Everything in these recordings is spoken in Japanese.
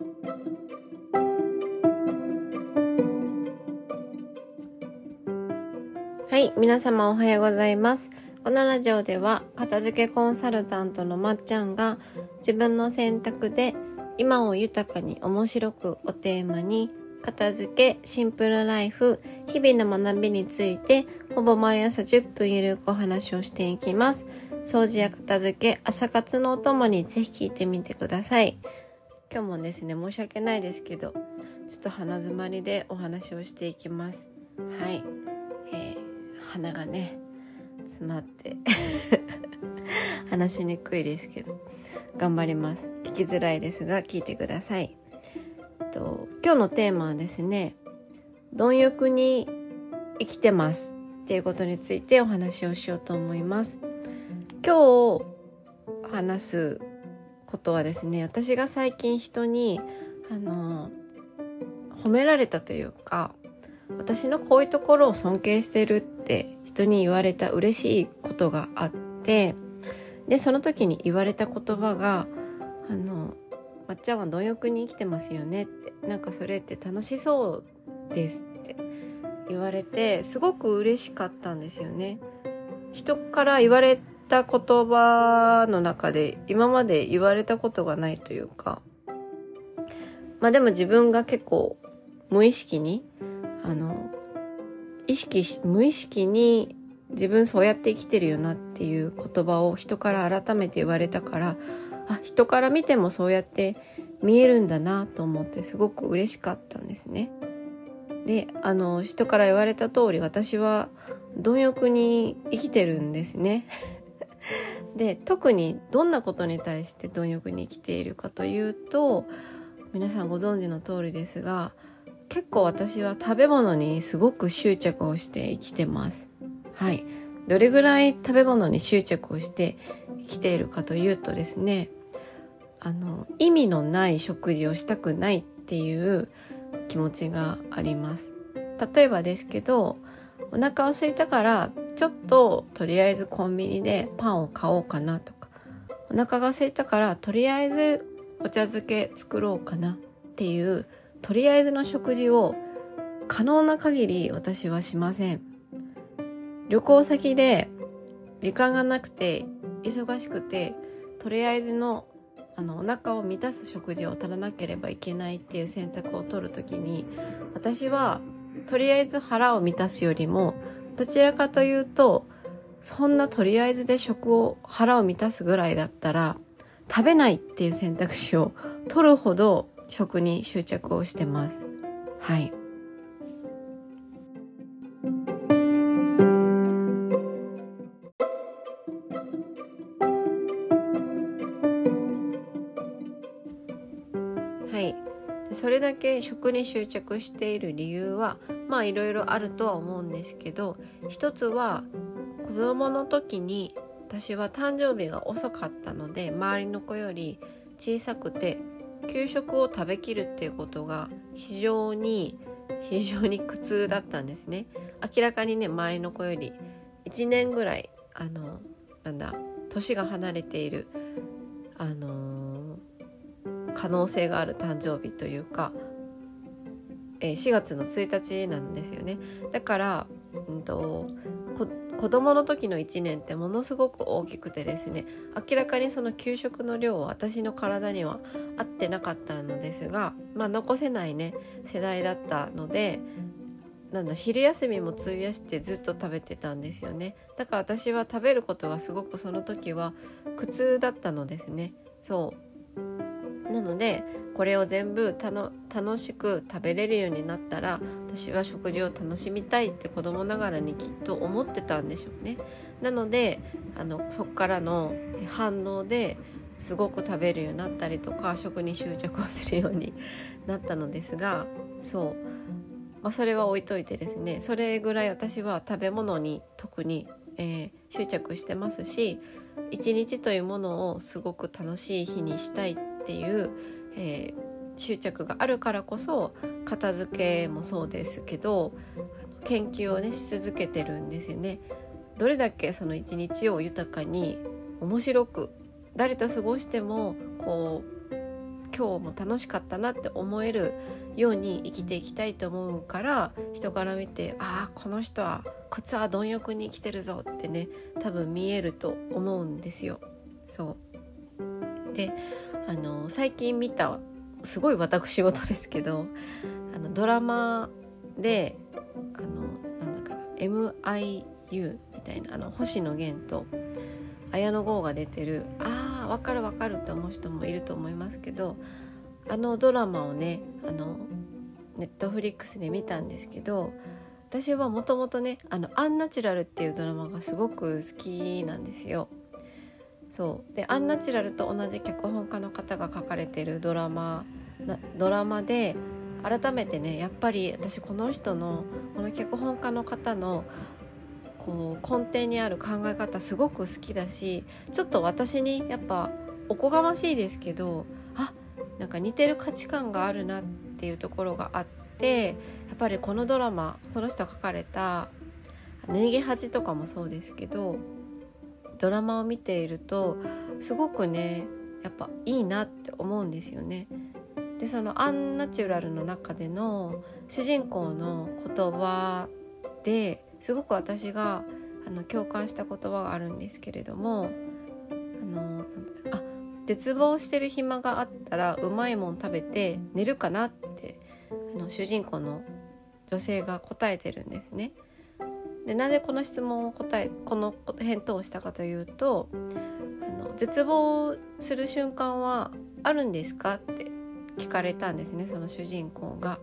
はい皆様おはようございますこのラジオでは片付けコンサルタントのまっちゃんが自分の選択で今を豊かに面白くをテーマに片付け、シンプルライフ、日々の学びについてほぼ毎朝10分ゆるくお話をしていきます。掃除や片付け、朝活のお供にぜひ聞いてみてください。今日もですね、申し訳ないですけど、ちょっと鼻詰まりでお話をしていきます。はい。えー、鼻がね、詰まって 話しにくいですけど、頑張ります。聞きづらいですが、聞いてください。と今日のテーマはですね貪欲に生きてますっていうことについてお話をしようと思います今日話すことはですね私が最近人にあの褒められたというか私のこういうところを尊敬してるって人に言われた嬉しいことがあってでその時に言われた言葉があのまっちゃんは貪欲に生きてますよねってなんかそれって楽しそうですって言われてすごく嬉しかったんですよね。人から言われた言葉の中で今まで言われたことがないというかまあでも自分が結構無意識にあの意識し無意識に自分そうやって生きてるよなっていう言葉を人から改めて言われたからあ人から見てもそうやって見えるんだなと思ってすごく嬉しかったんですね。であの人から言われた通り私は貪欲に生きてるんですね。で特にどんなことに対して貪欲に生きているかというと皆さんご存知の通りですが結構私は食べ物にすごく執着をして生きてます。はい。どれぐらい食べ物に執着をして生きているかというとですねあの意味のない食事をしたくないっていう気持ちがあります例えばですけどお腹を空いたからちょっととりあえずコンビニでパンを買おうかなとか。お腹が空いたからとりあえずお茶漬け作ろうかなっていうとりあえずの食事を可能な限り私はしません。旅行先で時間がなくて忙しくてとりあえずのあのお腹を満たす食事を取らなければいけないっていう選択を取る時に私はとりあえず腹を満たすよりもどちらかというとそんなとりあえずで食を腹を満たすぐらいだったら食べないっていう選択肢を取るほど食に執着をしてます。はい。それだけ食に執着している理由はまあいろいろあるとは思うんですけど一つは子供の時に私は誕生日が遅かったので周りの子より小さくて給食を食べきるっていうことが非常に非常に苦痛だったんですね。明らかにね周りの子より1年ぐらいあのなんだ年が離れているあの可能性がある誕生日というか、えー、4月の1日なんですよね。だから、うんと、子供の時の1年ってものすごく大きくてですね明らかにその給食の量は私の体には合ってなかったのですが、まあ、残せないね世代だったのでなんだ昼休みも費やしてずっと食べてたんですよね。だから私は食べることがすごくその時は苦痛だったのですね。そう。なのでこれを全部楽しく食べれるようになったら私は食事を楽しみたいって子供ながらにきっと思ってたんでしょうね。なのであのそこからの反応ですごく食べるようになったりとか食に執着をするようになったのですがそう、まあ、それは置いといてですねそれぐらい私は食べ物に特に、えー、執着してますし一日というものをすごく楽しい日にしたいっていう、えー、執着があるからこそ片付けもそうですけど研究をねし続けてるんですよね。どれだけその一日を豊かに面白く誰と過ごしてもこう今日も楽しかったなって思えるように生きていきたいと思うから人から見てああこの人はこいつは貪欲に生きてるぞってね多分見えると思うんですよ。そうであの最近見たすごい私事ですけどあのドラマであのなんだか MIU みたいなあの星野源と綾野剛が出てるああ分かる分かるって思う人もいると思いますけどあのドラマをねあのネットフリックスで見たんですけど私はもともとね「あのアンナチュラル」っていうドラマがすごく好きなんですよ。そう。でアンナチュラルと同じ脚本家の方が書かれてるドラマドラマで改めてねやっぱり私この人のこの脚本家の方のこう根底にある考え方すごく好きだしちょっと私にやっぱおこがましいですけどあなんか似てる価値観があるなっていうところがあってやっぱりこのドラマその人が書かれた「脱ぎ恥」とかもそうですけどドラマを見ているとすごくねやっぱいいなって思うんですよね。でそのアンナチュラルの中での主人公の言葉ですごく私があの共感した言葉があるんですけれどもあのあ絶望してる暇があったらうまいもん食べて寝るかなってあの主人公の女性が答えてるんですね。でなぜこの質問を答えこの返答をしたかというとあの絶望する瞬間はあるんですかって聞かれたんですねその主人公が。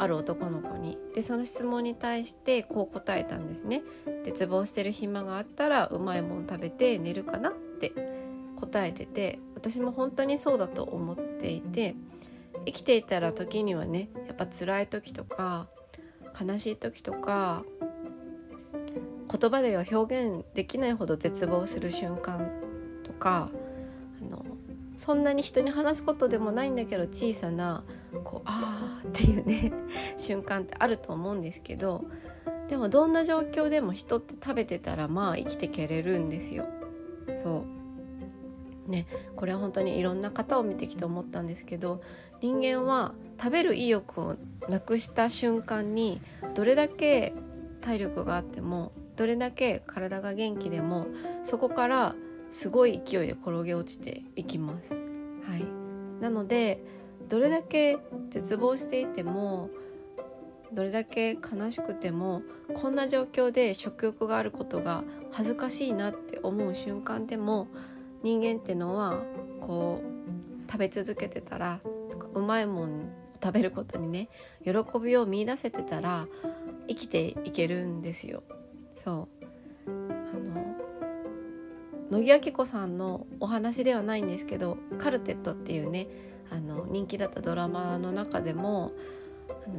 ある男の子にでその質問に対してこう答えたんですね絶望してる暇があったらうまいもん食べて寝るかなって答えてて私も本当にそうだと思っていて生きていたら時にはねやっぱ辛い時とか悲しい時とか言葉では表現できないほど絶望する瞬間とかあのそんなに人に話すことでもないんだけど小さなこうあーっていうね 瞬間ってあると思うんですけどでもどんな状況でも人って食べてたらまあ生きていけれるんですよ。そうねこれは本当にいろんな方を見てきて思ったんですけど人間は食べる意欲をなくした瞬間にどれだけ体力があってもどれだけ体が元気でもそこからすごい勢いで転げ落ちていきます。はい、なのでどれだけ絶望していてもどれだけ悲しくてもこんな状況で食欲があることが恥ずかしいなって思う瞬間でも人間ってのはこう食べ続けてたらうまいもん食べることにね喜びを見いだせてたら生きていけるんですよ。そう。あの乃木明子さんのお話ではないんですけど「カルテット」っていうねあの人気だったドラマの中でも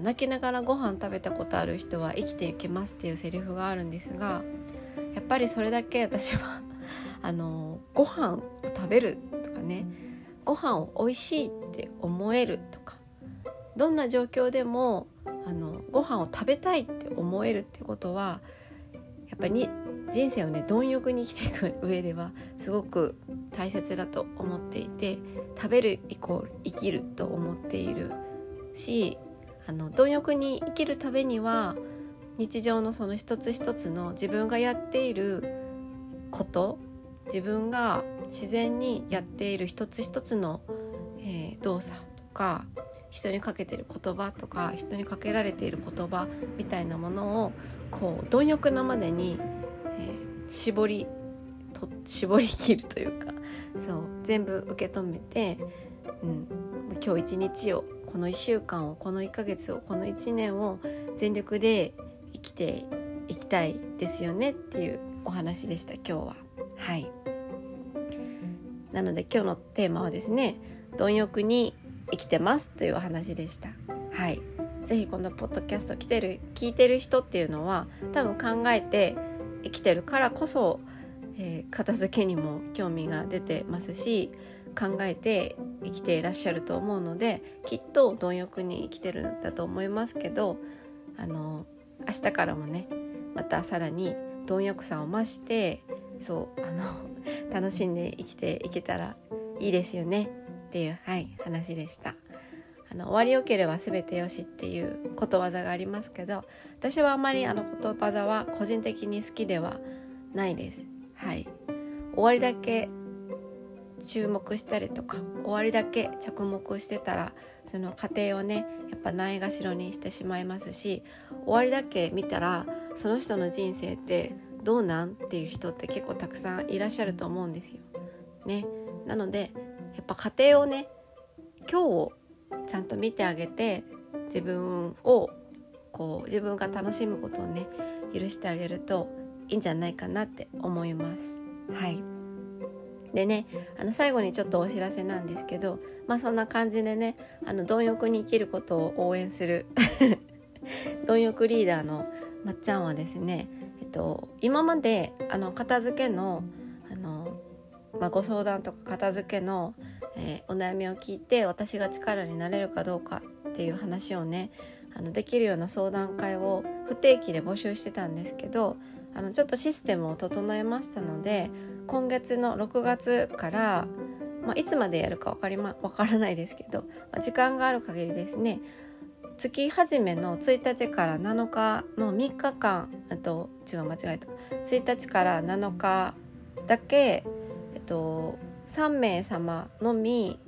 泣きながらご飯食べたことある人は生きていけますっていうセリフがあるんですがやっぱりそれだけ私は あのご飯を食べるとかねご飯を美味しいって思えるとかどんな状況でもあのご飯を食べたいって思えるってことはぱり人生をね貪欲に生きていく上ではすごく大切だと思っていて食べるイコール生きると思っているしあの貪欲に生きるためには日常のその一つ一つの自分がやっていること自分が自然にやっている一つ一つの、えー、動作とか人にかけてる言葉とか人にかけられている言葉みたいなものをこう貪欲なまでに、えー、絞りと絞り切るというかそう全部受け止めて、うん、今日一日をこの1週間をこの1ヶ月をこの1年を全力で生きていきたいですよねっていうお話でした今日は。はい。なので今日のテーマはですね貪欲に生きてますというお話でしたはい是非このポッドキャスト来てる聞いてる人っていうのは多分考えて生きてるからこそ、えー、片付けにも興味が出てますし考えて生きていらっしゃると思うのできっと貪欲に生きてるんだと思いますけどあの明日からもねまたさらに貪欲さを増してそうあの楽しんで生きていけたらいいですよね。っていうはい話でした。あの終わりよければ全てよしっていうことわざがありますけど私はあまりあのことわざは個人的に好きではないです。はい。終わりだけ注目したりとか終わりだけ着目してたらその過程をねやっぱないがしろにしてしまいますし終わりだけ見たらその人の人生ってどうなん？っていう人って結構たくさんいらっしゃると思うんですよ。ね、なのでやっぱ過程をね今日をちゃんと見てあげて自分をこう自分が楽しむことをね許してあげるといいんじゃないかなって思います。はいでねあの最後にちょっとお知らせなんですけどまあそんな感じでねあの貪欲に生きることを応援する 貪欲リーダーのまっちゃんはですね、えっと、今まであの片付けの、まあ、ご相談とか片付けの、えー、お悩みを聞いて私が力になれるかどうかっていう話をねあのできるような相談会を不定期で募集してたんですけどあのちょっとシステムを整えましたので今月の6月から、まあ、いつまでやるか分かり、ま、分からないですけど、まあ、時間がある限りですね月始めの1日から7日の3日間あと違う間違えた。1日から7日だけ、と、3名様のみ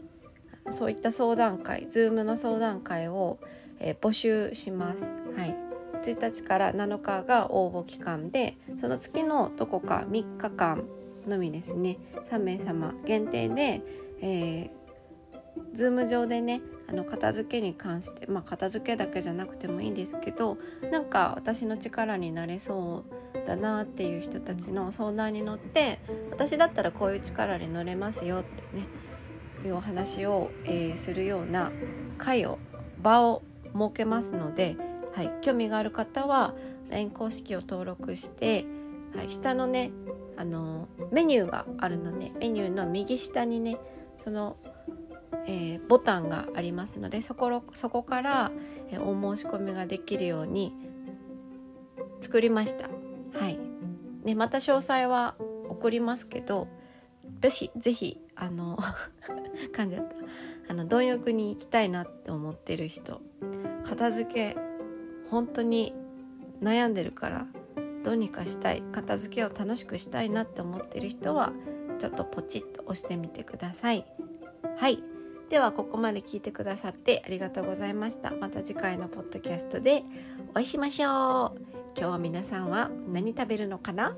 そういった相談会 Zoom の相談会を、えー、募集します。はい、1日から7日が応募期間でその月のどこか3日間のみですね3名様限定で、えー、Zoom 上でねあの片付けに関してまあ片付けだけじゃなくてもいいんですけどなんか私の力になれそうだなっていう人たちの相談に乗って私だったらこういう力に乗れますよってねいうお話を、えー、するような会を場を設けますので、はい、興味がある方は LINE 公式を登録して、はい、下のねあのメニューがあるのでメニューの右下にねそのえー、ボタンがありますのでそこそこから、えー、お申し込みができるように作りました。はいね、また詳細は送りますけどぜひぜひあの 噛んじゃったあの貪欲に行きたいなって思ってる人片付け本当に悩んでるからどうにかしたい片付けを楽しくしたいなって思ってる人はちょっとポチッと押してみてください。はいではここまで聞いてくださってありがとうございました。また次回のポッドキャストでお会いしましょう。今日は皆さんは何食べるのかな？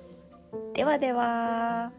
ではでは。